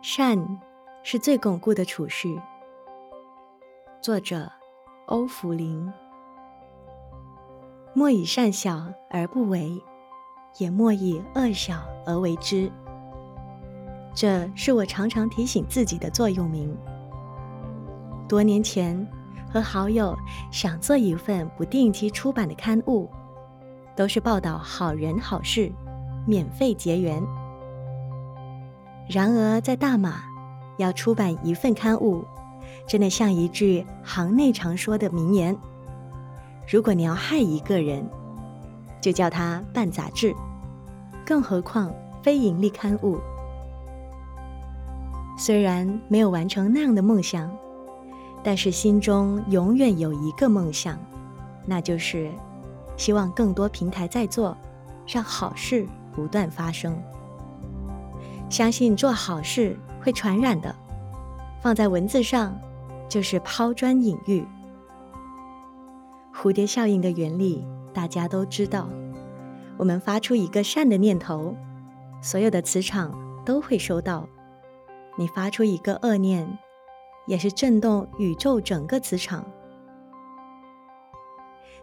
善是最巩固的储蓄。作者：欧福林。莫以善小而不为，也莫以恶小而为之。这是我常常提醒自己的座右铭。多年前，和好友想做一份不定期出版的刊物，都是报道好人好事，免费结缘。然而，在大马要出版一份刊物，真的像一句行内常说的名言：如果你要害一个人，就叫他办杂志，更何况非盈利刊物。虽然没有完成那样的梦想，但是心中永远有一个梦想，那就是希望更多平台在做，让好事不断发生。相信做好事会传染的，放在文字上就是抛砖引玉。蝴蝶效应的原理大家都知道，我们发出一个善的念头，所有的磁场都会收到；你发出一个恶念，也是震动宇宙整个磁场。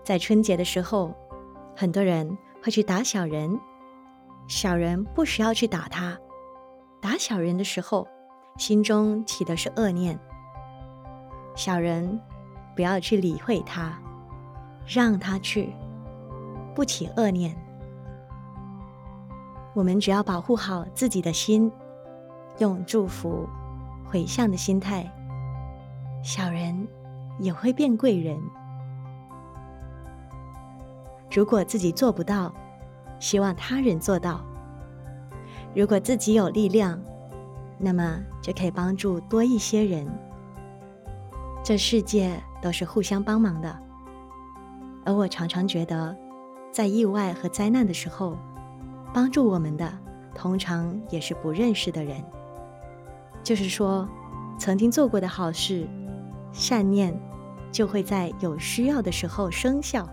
在春节的时候，很多人会去打小人，小人不需要去打他。打小人的时候，心中起的是恶念。小人不要去理会他，让他去，不起恶念。我们只要保护好自己的心，用祝福、回向的心态，小人也会变贵人。如果自己做不到，希望他人做到。如果自己有力量，那么就可以帮助多一些人。这世界都是互相帮忙的，而我常常觉得，在意外和灾难的时候，帮助我们的通常也是不认识的人。就是说，曾经做过的好事、善念，就会在有需要的时候生效，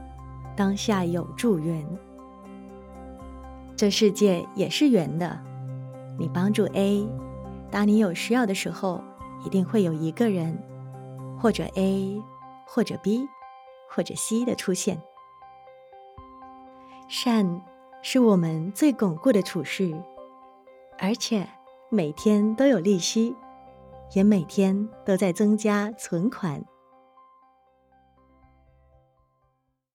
当下有助缘。这世界也是圆的。你帮助 A，当你有需要的时候，一定会有一个人，或者 A，或者 B，或者 C 的出现。善是我们最巩固的储蓄，而且每天都有利息，也每天都在增加存款。